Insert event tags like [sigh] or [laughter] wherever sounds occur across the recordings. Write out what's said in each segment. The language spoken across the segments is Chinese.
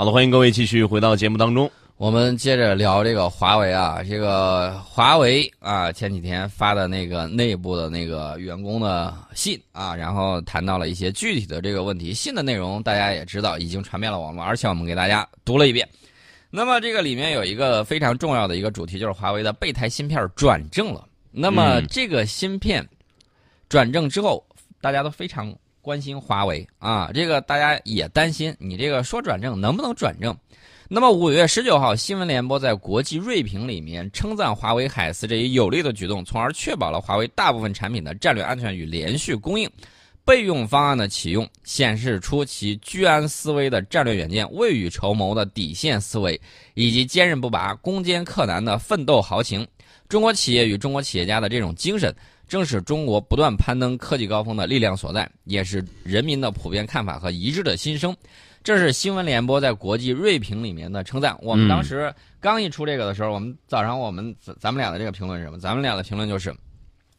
好的，欢迎各位继续回到节目当中。我们接着聊这个华为啊，这个华为啊，前几天发的那个内部的那个员工的信啊，然后谈到了一些具体的这个问题。信的内容大家也知道，已经传遍了网络，而且我们给大家读了一遍。那么这个里面有一个非常重要的一个主题，就是华为的备胎芯片转正了。那么这个芯片转正之后，大家都非常关心华为啊，这个大家也担心你这个说转正能不能转正。那么五月十九号，新闻联播在国际锐评里面称赞华为海思这一有力的举动，从而确保了华为大部分产品的战略安全与连续供应。备用方案的启用显示出其居安思危的战略远见、未雨绸缪的底线思维，以及坚韧不拔、攻坚克难的奋斗豪情。中国企业与中国企业家的这种精神，正是中国不断攀登科技高峰的力量所在，也是人民的普遍看法和一致的心声。这是新闻联播在国际锐评里面的称赞。我们当时刚一出这个的时候，我们早上我们咱们俩的这个评论是什么？咱们俩的评论就是，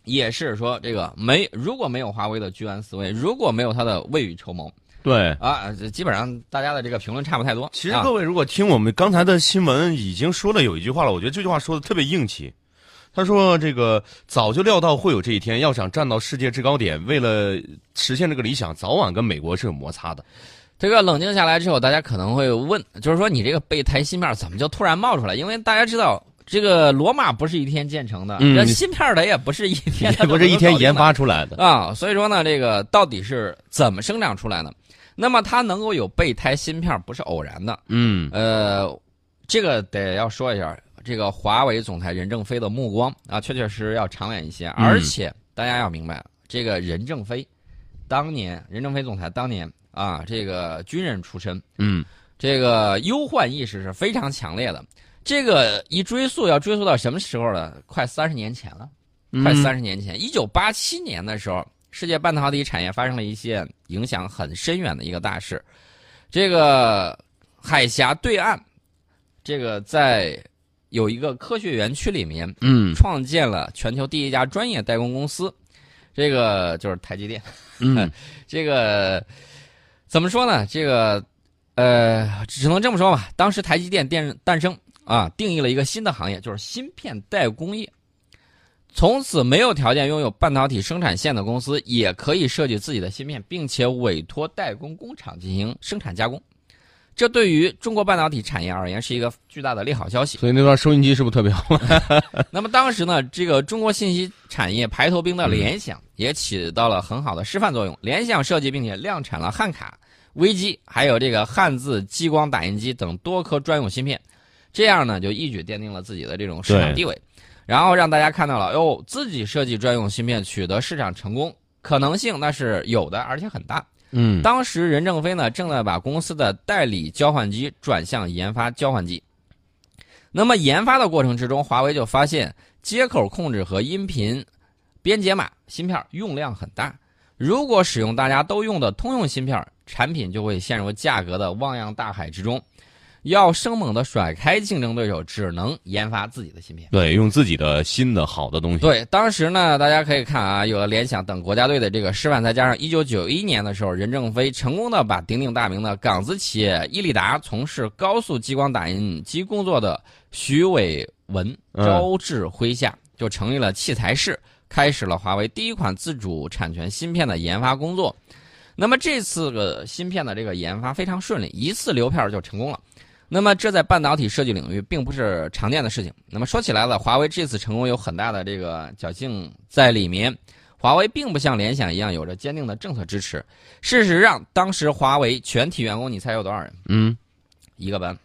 也是说这个没如果没有华为的居安思危，如果没有他的未雨绸缪，对啊，基本上大家的这个评论差不太多。其实各位如果听我们刚才的新闻，已经说了有一句话了，我觉得这句话说的特别硬气。他说：“这个早就料到会有这一天，要想站到世界制高点，为了实现这个理想，早晚跟美国是有摩擦的。”这个冷静下来之后，大家可能会问，就是说你这个备胎芯片怎么就突然冒出来？因为大家知道，这个罗马不是一天建成的，这芯片它也不是一天，[laughs] 不是一天研发出来的啊。所以说呢，这个到底是怎么生长出来的？那么它能够有备胎芯片，不是偶然的。嗯，呃，这个得要说一下，这个华为总裁任正非的目光啊，确确实实要长远一些。而且大家要明白，这个任正非当年，任正非总裁当年。啊，这个军人出身，嗯，这个忧患意识是非常强烈的。这个一追溯，要追溯到什么时候呢？快三十年前了，快三十年前，一九八七年的时候，世界半导体产业发生了一件影响很深远的一个大事。这个海峡对岸，这个在有一个科学园区里面，嗯，创建了全球第一家专业代工公司，这个就是台积电，嗯，[laughs] 这个。怎么说呢？这个，呃，只能这么说吧。当时台积电电诞生啊，定义了一个新的行业，就是芯片代工业。从此，没有条件拥有半导体生产线的公司，也可以设计自己的芯片，并且委托代工工厂进行生产加工。这对于中国半导体产业而言，是一个巨大的利好消息。所以那段收音机是不是特别好？[laughs] 那么当时呢，这个中国信息产业排头兵的联想也起到了很好的示范作用。联想设计并且量产了汉卡。微机还有这个汉字激光打印机等多颗专用芯片，这样呢就一举奠定了自己的这种市场地位，然后让大家看到了哟，自己设计专用芯片取得市场成功可能性那是有的，而且很大。嗯，当时任正非呢正在把公司的代理交换机转向研发交换机，那么研发的过程之中，华为就发现接口控制和音频编解码芯片用量很大，如果使用大家都用的通用芯片。产品就会陷入价格的汪洋大海之中，要生猛的甩开竞争对手，只能研发自己的芯片。对，用自己的新的好的东西。对，当时呢，大家可以看啊，有了联想等国家队的这个示范，再加上一九九一年的时候，任正非成功的把鼎鼎大名的港资企业伊利达从事高速激光打印机工作的徐伟文招至麾下，就成立了器材室，开始了华为第一款自主产权芯片的研发工作。那么这次的芯片的这个研发非常顺利，一次流片就成功了。那么这在半导体设计领域并不是常见的事情。那么说起来了，华为这次成功有很大的这个侥幸在里面。华为并不像联想一样有着坚定的政策支持。事实上，当时华为全体员工，你猜有多少人？嗯，一个班，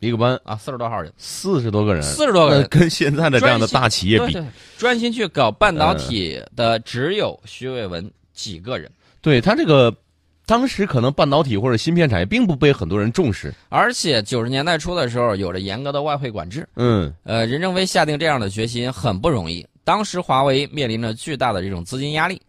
一个班啊，四十多号人，四十多个人，四十多个人，跟现在的这样的大企业比，专心去搞半导体的只有徐伟文几个人。对他这个，当时可能半导体或者芯片产业并不被很多人重视，而且九十年代初的时候有着严格的外汇管制。嗯，呃，任正非下定这样的决心很不容易。当时华为面临着巨大的这种资金压力，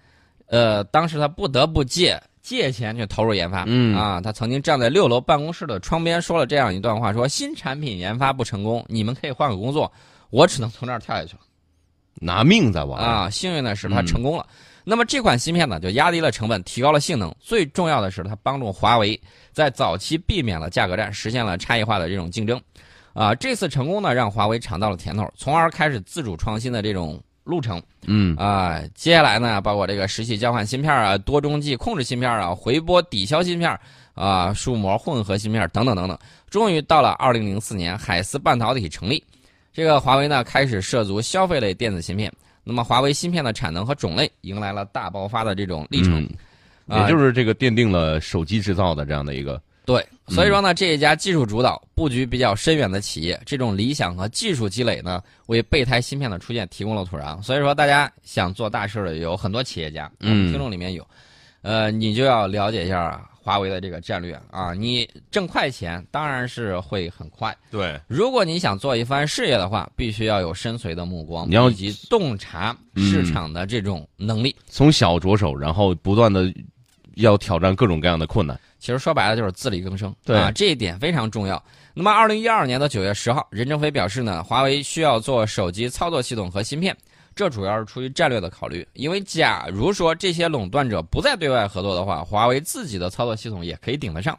呃，当时他不得不借借钱去投入研发。嗯啊，他曾经站在六楼办公室的窗边说了这样一段话：说新产品研发不成功，你们可以换个工作，我只能从这儿跳下去了，拿命在玩啊！幸运的是他成功了。那么这款芯片呢，就压低了成本，提高了性能，最重要的是它帮助华为在早期避免了价格战，实现了差异化的这种竞争。啊，这次成功呢，让华为尝到了甜头，从而开始自主创新的这种路程。嗯啊，接下来呢，包括这个实体交换芯片啊、多中继控制芯片啊、回波抵消芯片啊、数模混合芯片等等等等，终于到了二零零四年，海思半导体成立，这个华为呢开始涉足消费类电子芯片。那么，华为芯片的产能和种类迎来了大爆发的这种历程，也就是这个奠定了手机制造的这样的一个。对，所以说呢，这一家技术主导、布局比较深远的企业，这种理想和技术积累呢，为备胎芯片的出现提供了土壤。所以说，大家想做大事的有很多企业家，嗯，听众里面有，呃，你就要了解一下华为的这个战略啊。你挣快钱当然是会很快，对。如果你想做一番事业的话，必须要有深邃的目光，你要以及洞察市场的这种能力。从小着手，然后不断的要挑战各种各样的困难。其实说白了就是自力更生，对啊，这一点非常重要。那么，二零一二年的九月十号，任正非表示呢，华为需要做手机操作系统和芯片，这主要是出于战略的考虑。因为假如说这些垄断者不再对外合作的话，华为自己的操作系统也可以顶得上。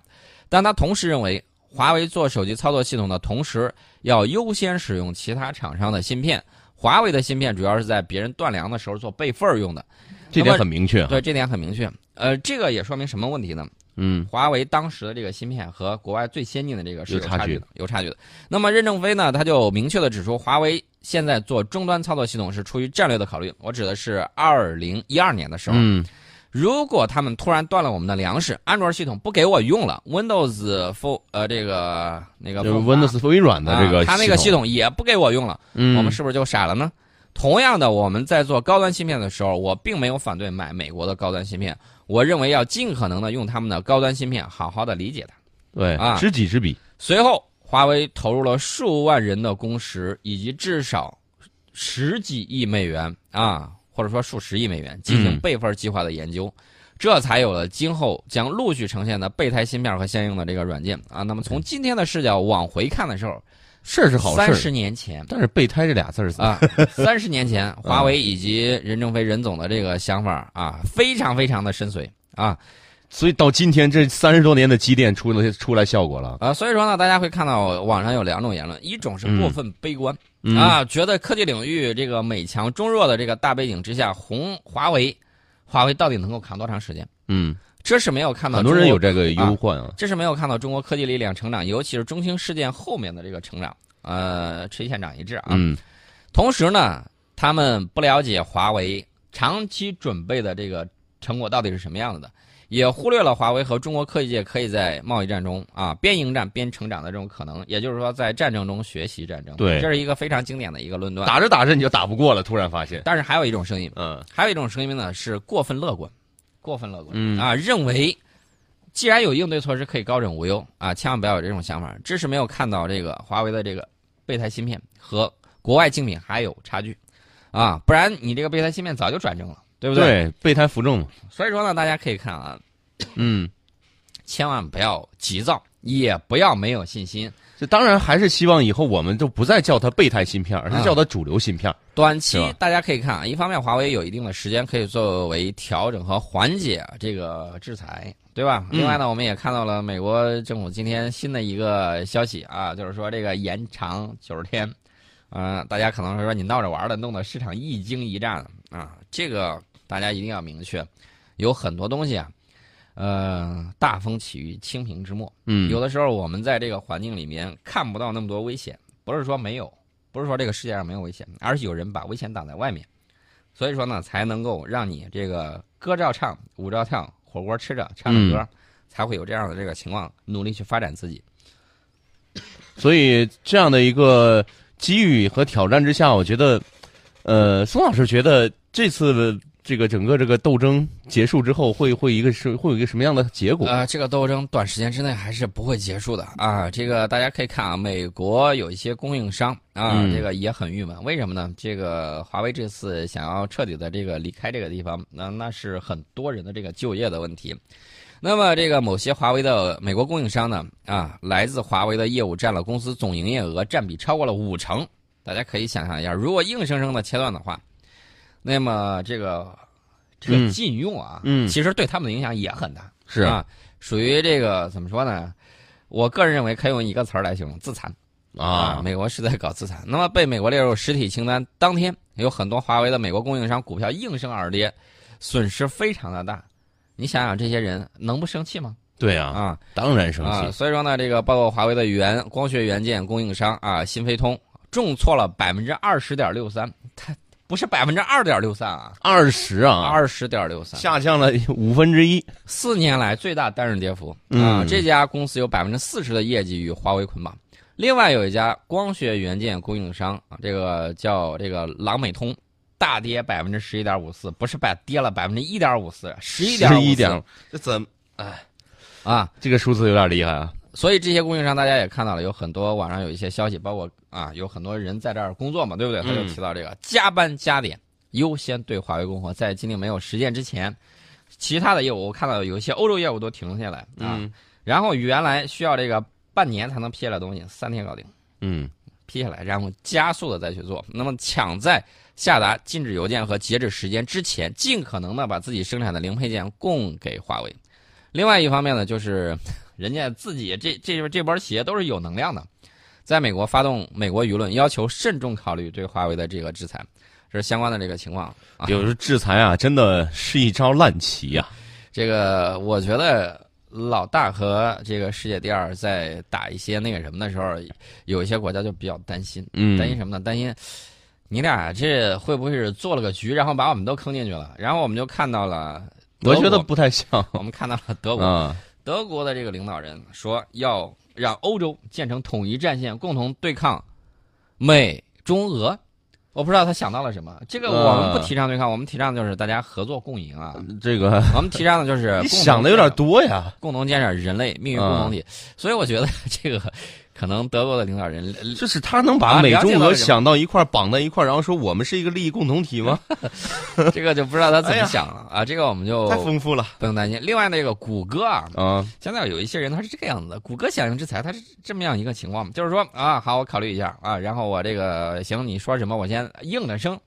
但他同时认为，华为做手机操作系统的同时，要优先使用其他厂商的芯片。华为的芯片主要是在别人断粮的时候做备份用的，这点很明确。对，这点很明确。呃，这个也说明什么问题呢？嗯，华为当时的这个芯片和国外最先进的这个是有差距的，有差距的。那么任正非呢，他就明确的指出，华为现在做终端操作系统是出于战略的考虑。我指的是二零一二年的时候，嗯，如果他们突然断了我们的粮食，安卓系统不给我用了，Windows For 呃这个那个 Windows 微软的这个，他那个系统也不给我用了，嗯，我们是不是就傻了呢？同样的，我们在做高端芯片的时候，我并没有反对买美国的高端芯片。我认为要尽可能的用他们的高端芯片，好好的理解它。对啊，知己知彼。随后，华为投入了数万人的工时，以及至少十几亿美元啊，或者说数十亿美元进行备份计划的研究，这才有了今后将陆续呈现的备胎芯片和相应的这个软件啊。那么从今天的视角往回看的时候，事是好事。三十年前，但是备胎这俩字儿啊，[laughs] 三十年前，华为以及任正非任总的这个想法啊，非常非常的深邃啊。所以到今天这三十多年的积淀出了出来效果了啊！所以说呢，大家会看到网上有两种言论，一种是过分悲观、嗯、啊，觉得科技领域这个美强中弱的这个大背景之下，红华为，华为到底能够扛多长时间？嗯，这是没有看到很多人有这个忧患啊，这是没有看到中国科技力量成长，尤其是中兴事件后面的这个成长，呃，垂线长一致啊。嗯，同时呢，他们不了解华为长期准备的这个成果到底是什么样子的。也忽略了华为和中国科技界可以在贸易战中啊边迎战边成长的这种可能，也就是说在战争中学习战争。对，这是一个非常经典的一个论断。打着打着你就打不过了，突然发现。但是还有一种声音，嗯，还有一种声音呢是过分乐观，过分乐观，嗯啊，认为既然有应对措施可以高枕无忧啊，千万不要有这种想法。这是没有看到这个华为的这个备胎芯片和国外竞品还有差距啊，不然你这个备胎芯片早就转正了。对不对？对，备胎扶正嘛。所以说呢，大家可以看啊，嗯，千万不要急躁，也不要没有信心。这当然还是希望以后我们就不再叫它备胎芯片，而是叫它主流芯片。短期大家可以看啊，一方面华为有一定的时间可以作为调整和缓解这个制裁，对吧？嗯、另外呢，我们也看到了美国政府今天新的一个消息啊，就是说这个延长九十天。嗯、呃，大家可能是说你闹着玩的，弄得市场一惊一乍的啊，这个。大家一定要明确，有很多东西啊，呃，大风起于清平之末。嗯，有的时候我们在这个环境里面看不到那么多危险，不是说没有，不是说这个世界上没有危险，而是有人把危险挡在外面。所以说呢，才能够让你这个歌照唱，舞照跳，火锅吃着，唱着歌，嗯、才会有这样的这个情况，努力去发展自己。所以这样的一个机遇和挑战之下，我觉得，呃，宋老师觉得这次。这个整个这个斗争结束之后，会会一个是会有一个什么样的结果？呃，这个斗争短时间之内还是不会结束的啊！这个大家可以看啊，美国有一些供应商啊，嗯、这个也很郁闷，为什么呢？这个华为这次想要彻底的这个离开这个地方，那那是很多人的这个就业的问题。那么这个某些华为的美国供应商呢，啊，来自华为的业务占了公司总营业额占比超过了五成。大家可以想象一下，如果硬生生的切断的话。那么这个这个嗯禁用啊，嗯其实对他们的影响也很大，是啊，属于这个怎么说呢？我个人认为可以用一个词儿来形容：自残啊，美国是在搞自残。那么被美国列入实体清单当天，有很多华为的美国供应商股票应声而跌，损失非常的大。你想想，这些人能不生气吗？对啊，啊当然生啊！气。所以说呢，这个包括华为的原光学元件供应商啊，新飞通重挫了百分之二十点六三，它不是百分之二点六三啊，二十啊，二十点六三，下降了五分之一。四年来最大单日跌幅啊！嗯这家公司有百分之四十的业绩与华为捆绑。另外有一家光学元件供应商啊，这个叫这个朗美通，大跌百分之十一点五四，不是百跌了百分之一点五四，十一点一点，这怎？啊！这个数字有点厉害啊。所以这些供应商大家也看到了，有很多网上有一些消息，包括啊，有很多人在这儿工作嘛，对不对？他就嗯提到这个加班加点，优先对华为供货，在今年没有实践之前，其他的业务我看到有一些欧洲业务都停下来啊。嗯然后原来需要这个半年才能批下来的东西，三天搞定，嗯批下来，然后加速的再去做。那么抢在下达禁止邮件和截止时间之前，尽可能的把自己生产的零配件供给华为。另外一方面呢，就是人家自己这这这波企业都是有能量的，在美国发动美国舆论，要求慎重考虑对华为的这个制裁，这是相关的这个情况啊。有时候制裁啊，真的是一招烂棋呀。这个我觉得老大和这个世界第二在打一些那个什么的时候，有一些国家就比较担心，嗯担心什么呢？担心你俩这会不会是做了个局，然后把我们都坑进去了？然后我们就看到了我觉得不太像我们看到了德国，啊。德国的这个领导人说要让欧洲建成统一战线，共同对抗美中俄。我不知道他想到了什么。这个我们不提倡对抗，我们提倡就是大家合作共赢啊。这个 [laughs] 我们提倡的就是想的有点多呀。共同建设人类命运共同体。所以我觉得这个可能德国的领导人就是他能把啊美中俄想到一块儿绑在一块儿，然后说我们是一个利益共同体吗？[laughs] 这个就不知道他怎么想了、啊。这个我们就太丰富了不用担心。另外那个谷歌啊，啊！现在有一些人他是这个样子的，谷歌响应制裁，他是这么样一个情况，就是说啊，好，我考虑一下啊，然后我这个行，你说什么我先应了声，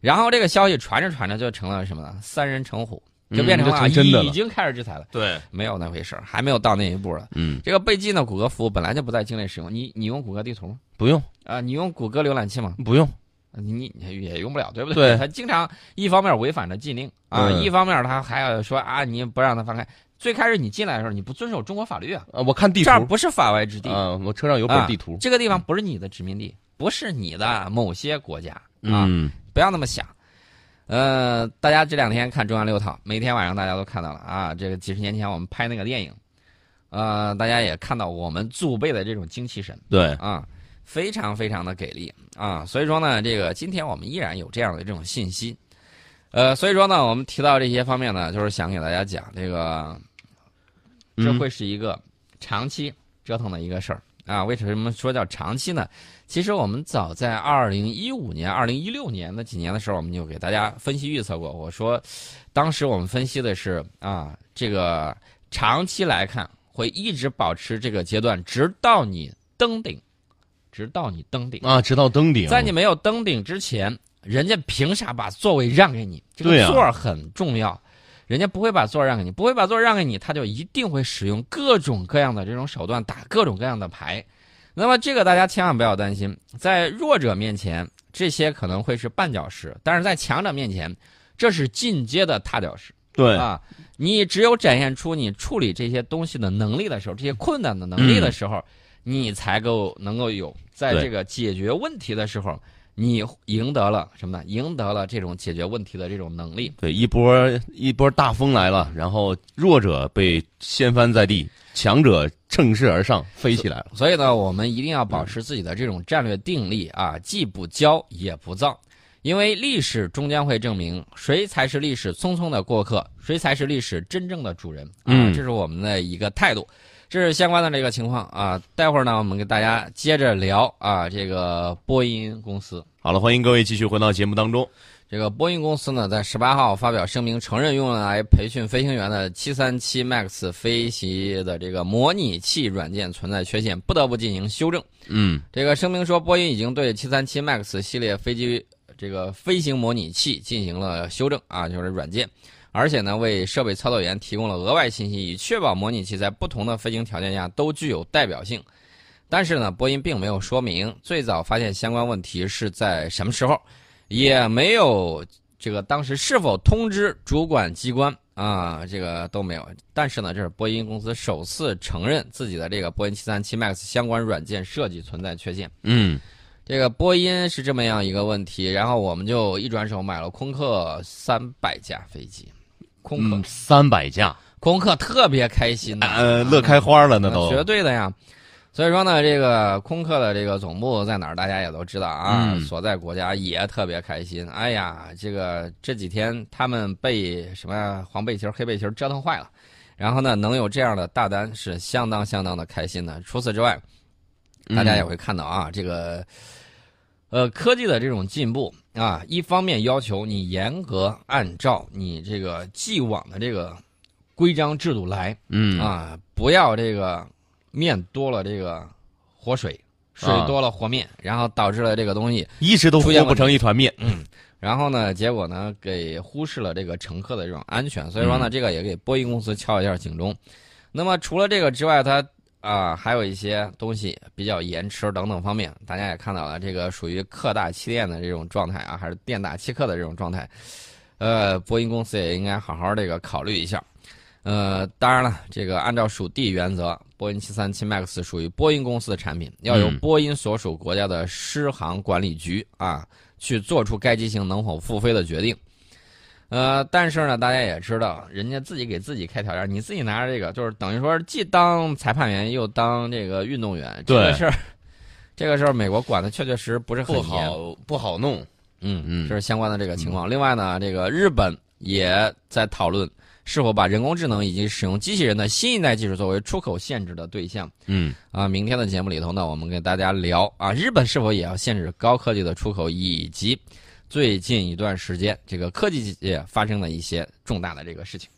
然后这个消息传着传着就成了什么呢？三人成虎，就变成了、嗯成真的了。已经开始制裁了，对，没有那回事儿还没有到那一步了。嗯，这个被禁的，谷歌服务本来就不在境内使用，你你用谷歌地图吗？不用。啊，你用谷歌浏览器吗？不用，你也用不了，对不对？对。他经常一方面违反着禁令啊，嗯一方面他还要说啊，你不让他翻开。最开始你进来的时候，你不遵守中国法律啊，啊，我看地图。这儿不是法外之地，啊，我车上有本地图。这个地方不是你的殖民地，不是你的某些国家啊，嗯，不要那么想。呃，大家这两天看中央六套，每天晚上大家都看到了啊，这个几十年前我们拍那个电影，呃，大家也看到我们祖辈的这种精气神。对，啊，非常非常的给力啊！所以说呢，这个今天我们依然有这样的这种信息，呃，所以说呢，我们提到这些方面呢，就是想给大家讲这个，这嗯会是一个长期折腾的一个事儿啊。为什么说叫长期呢？其实我们早在二零一五年、二零一六年那几年的时候，我们就给大家分析预测过。我说，当时我们分析的是啊，这个长期来看会一直保持这个阶段，直到你登顶，直到你登顶。啊，直到登顶，在你没有登顶之前，人家凭啥把座位让给你？这个座儿很重要，人家不会把座儿让给你，不会把座儿让给你，他就一定会使用各种各样的这种手段打各种各样的牌。那么这个大家千万不要担心，在弱者面前，这些可能会是绊脚石，但是在强者面前，这是进阶的踏脚石。对，啊，你只有展现出你处理这些东西的能力的时候，这些困难的能力的时候，你才够能够有在这个解决问题的时候，你赢得了什么呢？赢得了这种解决问题的这种能力。对，一波一波大风来了，然后弱者被掀翻在地，强者乘势而上，飞起来了。所以呢，我们一定要保持自己的这种战略定力啊，既不骄也不躁，因为历史终将会证明谁才是历史匆匆的过客，谁才是历史真正的主人啊！嗯这是我们的一个态度，这是相关的这个情况啊。待会儿呢，我们给大家接着聊啊，这个波音公司。好了，欢迎各位继续回到节目当中。这个波音公司呢，在十八号发表声明，承认用来培训飞行员的七三七 MAX 飞行的这个模拟器软件存在缺陷，不得不进行修正。嗯这个声明说，波音已经对七三七 MAX 系列飞机这个飞行模拟器进行了修正啊，就是软件，而且呢，为设备操作员提供了额外信息，以确保模拟器在不同的飞行条件下都具有代表性。但是呢，波音并没有说明最早发现相关问题是在什么时候，也没有这个当时是否通知主管机关啊，这个都没有。但是呢，这是波音公司首次承认自己的这个波音737 MAX 相关软件设计存在缺陷。嗯，这个波音是这么样一个问题，然后我们就一转手买了空客三百架飞机，空客、三百架，空客特别开心呐、呃，乐开花了，那都。绝对的呀。所以说呢，这个空客的这个总部在哪儿，大家也都知道啊，嗯。所在国家也特别开心。哎呀，这个这几天他们被什么黄背心、黑背心折腾坏了，然后呢，能有这样的大单是相当相当的开心的。除此之外，大家也会看到啊，这个呃科技的这种进步啊，一方面要求你严格按照你这个既往的这个规章制度来，嗯啊，不要这个面多了这个活水，水啊多了和面，然后导致了这个东西，一直都出现和不成一团面。嗯然后呢，结果呢给忽视了这个乘客的这种安全，所以说呢，嗯这个也给波音公司敲一下警钟。那么除了这个之外，它啊还有一些东西比较延迟等等方面，大家也看到了，这个属于客大欺店的这种状态啊，还是店大欺客的这种状态。呃，波音公司也应该好好这个考虑一下。呃，当然了，这个按照属地原则，波音七三七 MAX 属于波音公司的产品，要由嗯波音所属国家的失航管理局啊去做出该机型能否复飞的决定。呃，但是呢，大家也知道，人家自己给自己开条件，你自己拿着这个，就是等于说既当裁判员又当这个运动员，这个事儿，这个事儿美国管的确确实实不是很。好不好弄。嗯嗯这是相关的这个情况。另外呢，这个日本也在讨论是否把人工智能以及使用机器人的新一代技术作为出口限制的对象。嗯啊，明天的节目里头呢，我们跟大家聊啊，日本是否也要限制高科技的出口，以及最近一段时间这个科技界发生了一些重大的这个事情。